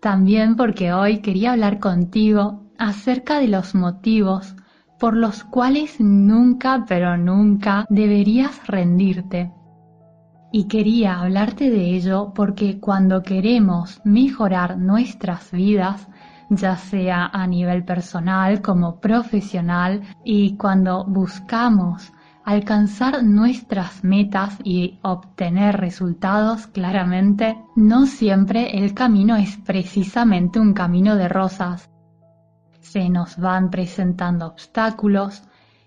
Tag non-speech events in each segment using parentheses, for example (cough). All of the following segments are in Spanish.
también porque hoy quería hablar contigo acerca de los motivos por los cuales nunca, pero nunca deberías rendirte. Y quería hablarte de ello porque cuando queremos mejorar nuestras vidas, ya sea a nivel personal como profesional, y cuando buscamos alcanzar nuestras metas y obtener resultados claramente, no siempre el camino es precisamente un camino de rosas. Se nos van presentando obstáculos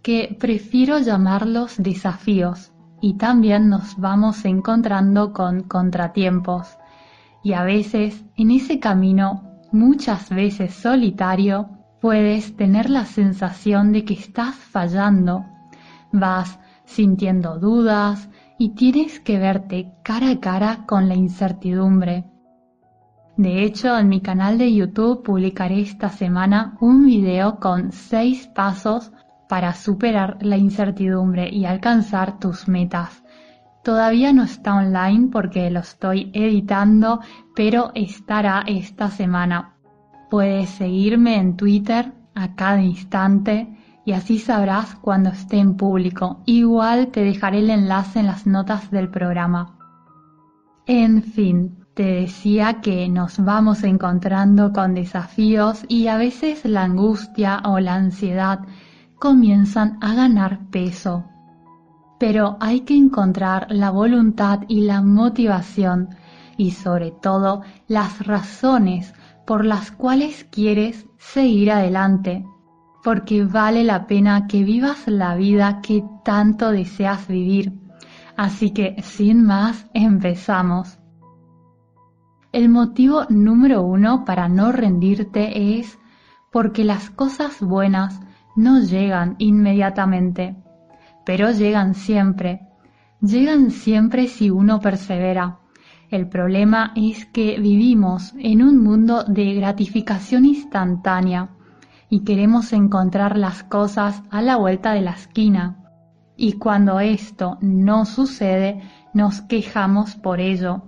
que prefiero llamarlos desafíos y también nos vamos encontrando con contratiempos. Y a veces en ese camino, muchas veces solitario, puedes tener la sensación de que estás fallando vas sintiendo dudas y tienes que verte cara a cara con la incertidumbre. De hecho, en mi canal de YouTube publicaré esta semana un video con 6 pasos para superar la incertidumbre y alcanzar tus metas. Todavía no está online porque lo estoy editando, pero estará esta semana. Puedes seguirme en Twitter a cada instante y así sabrás cuando esté en público. Igual te dejaré el enlace en las notas del programa. En fin, te decía que nos vamos encontrando con desafíos y a veces la angustia o la ansiedad comienzan a ganar peso. Pero hay que encontrar la voluntad y la motivación y sobre todo las razones por las cuales quieres seguir adelante porque vale la pena que vivas la vida que tanto deseas vivir. Así que, sin más, empezamos. El motivo número uno para no rendirte es porque las cosas buenas no llegan inmediatamente, pero llegan siempre. Llegan siempre si uno persevera. El problema es que vivimos en un mundo de gratificación instantánea y queremos encontrar las cosas a la vuelta de la esquina. Y cuando esto no sucede, nos quejamos por ello.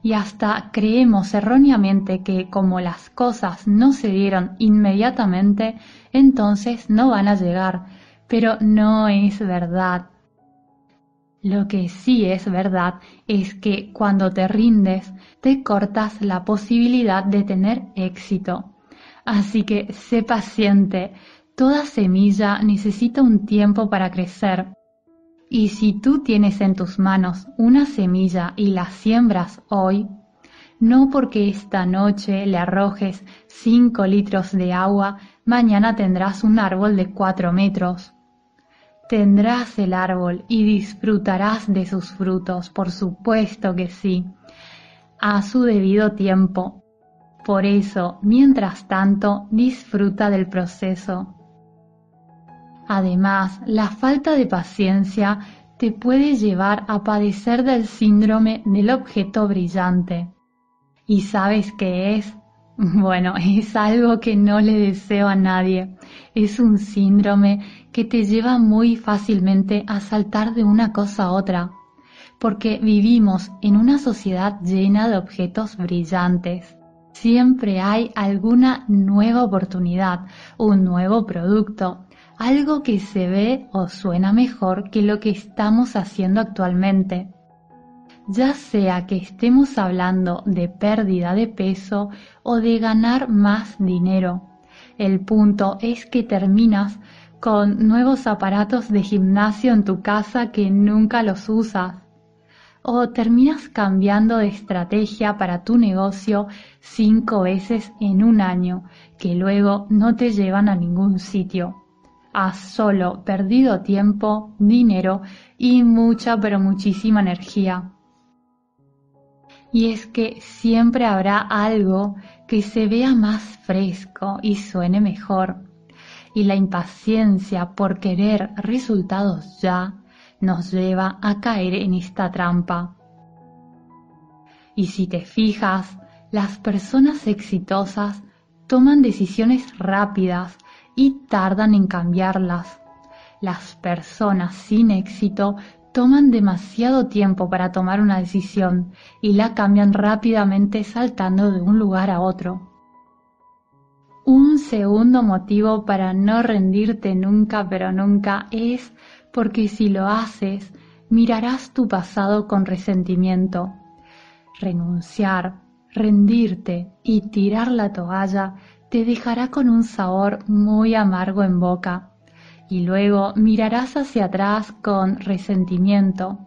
Y hasta creemos erróneamente que como las cosas no se dieron inmediatamente, entonces no van a llegar. Pero no es verdad. Lo que sí es verdad es que cuando te rindes, te cortas la posibilidad de tener éxito. Así que sé paciente, toda semilla necesita un tiempo para crecer. Y si tú tienes en tus manos una semilla y la siembras hoy, no porque esta noche le arrojes cinco litros de agua, mañana tendrás un árbol de cuatro metros. Tendrás el árbol y disfrutarás de sus frutos, por supuesto que sí, a su debido tiempo, por eso, mientras tanto, disfruta del proceso. Además, la falta de paciencia te puede llevar a padecer del síndrome del objeto brillante. ¿Y sabes qué es? (laughs) Bueno, es algo que no le deseo a nadie. Es un síndrome que te lleva muy fácilmente a saltar de una cosa a otra, porque vivimos en una sociedad llena de objetos brillantes Siempre hay alguna nueva oportunidad, un nuevo producto, algo que se ve o suena mejor que lo que estamos haciendo actualmente. Ya sea que estemos hablando de pérdida de peso o de ganar más dinero. El punto es que terminas con nuevos aparatos de gimnasio en tu casa que nunca los usas o terminas cambiando de estrategia para tu negocio cinco veces en un año, que luego no te llevan a ningún sitio. Has solo perdido tiempo, dinero y mucha pero muchísima energía. Y es que siempre habrá algo que se vea más fresco y suene mejor. Y la impaciencia por querer resultados ya nos lleva a caer en esta trampa. Y si te fijas, las personas exitosas toman decisiones rápidas y tardan en cambiarlas. Las personas sin éxito toman demasiado tiempo para tomar una decisión y la cambian rápidamente saltando de un lugar a otro. Un segundo motivo para no rendirte nunca pero nunca es porque si lo haces, mirarás tu pasado con resentimiento. Renunciar, rendirte y tirar la toalla te dejará con un sabor muy amargo en boca y luego mirarás hacia atrás con resentimiento.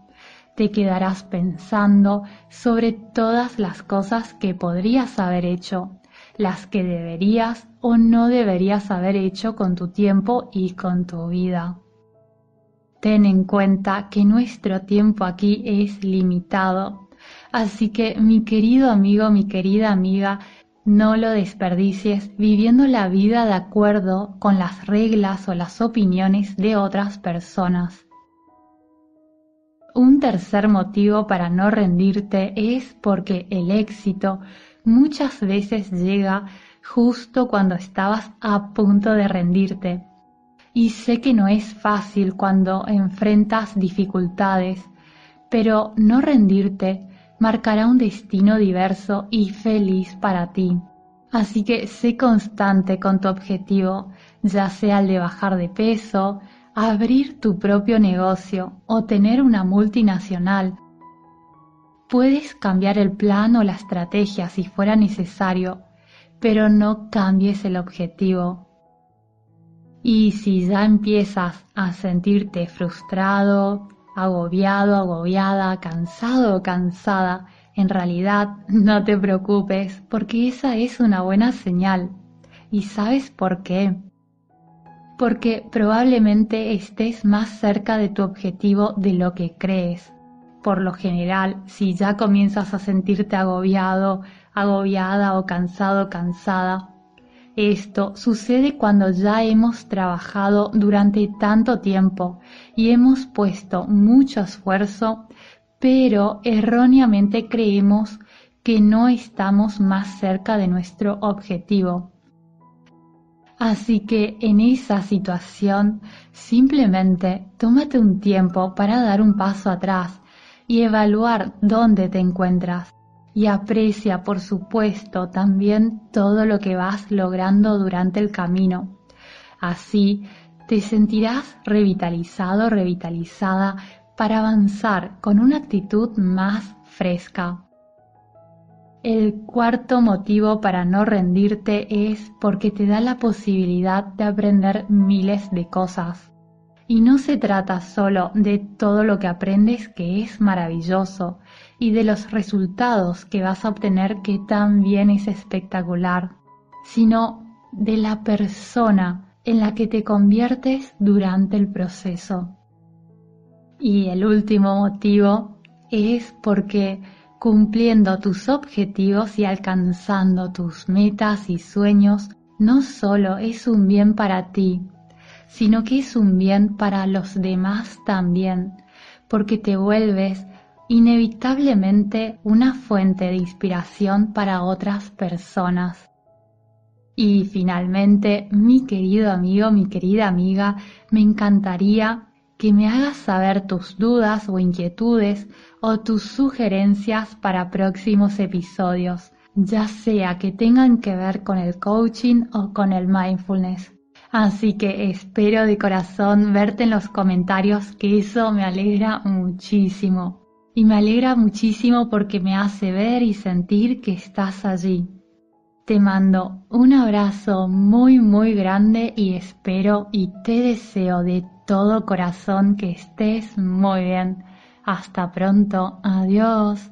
Te quedarás pensando sobre todas las cosas que podrías haber hecho, las que deberías o no deberías haber hecho con tu tiempo y con tu vida. Ten en cuenta que nuestro tiempo aquí es limitado, así que mi querido amigo, mi querida amiga, no lo desperdicies viviendo la vida de acuerdo con las reglas o las opiniones de otras personas. Un tercer motivo para no rendirte es porque el éxito muchas veces llega justo cuando estabas a punto de rendirte. Y sé que no es fácil cuando enfrentas dificultades, pero no rendirte marcará un destino diverso y feliz para ti. Así que sé constante con tu objetivo, ya sea el de bajar de peso, abrir tu propio negocio o tener una multinacional. Puedes cambiar el plan o la estrategia si fuera necesario, pero no cambies el objetivo. Y si ya empiezas a sentirte frustrado, agobiado, agobiada, cansado o cansada, en realidad no te preocupes porque esa es una buena señal. ¿Y sabes por qué? Porque probablemente estés más cerca de tu objetivo de lo que crees. Por lo general, si ya comienzas a sentirte agobiado, agobiada o cansado, cansada, esto sucede cuando ya hemos trabajado durante tanto tiempo y hemos puesto mucho esfuerzo, pero erróneamente creemos que no estamos más cerca de nuestro objetivo. Así que en esa situación simplemente tómate un tiempo para dar un paso atrás y evaluar dónde te encuentras y aprecia, por supuesto, también todo lo que vas logrando durante el camino. Así te sentirás revitalizado, revitalizada para avanzar con una actitud más fresca. El cuarto motivo para no rendirte es porque te da la posibilidad de aprender miles de cosas. Y no se trata solo de todo lo que aprendes que es maravilloso, y de los resultados que vas a obtener que también es espectacular, sino de la persona en la que te conviertes durante el proceso. Y el último motivo es porque cumpliendo tus objetivos y alcanzando tus metas y sueños no solo es un bien para ti, sino que es un bien para los demás también, porque te vuelves inevitablemente una fuente de inspiración para otras personas. Y finalmente, mi querido amigo, mi querida amiga, me encantaría que me hagas saber tus dudas o inquietudes o tus sugerencias para próximos episodios, ya sea que tengan que ver con el coaching o con el mindfulness. Así que espero de corazón verte en los comentarios, que eso me alegra muchísimo y me alegra muchísimo porque me hace ver y sentir que estás allí. Te mando un abrazo muy muy grande y espero y te deseo de todo corazón que estés muy bien. Hasta pronto. Adiós.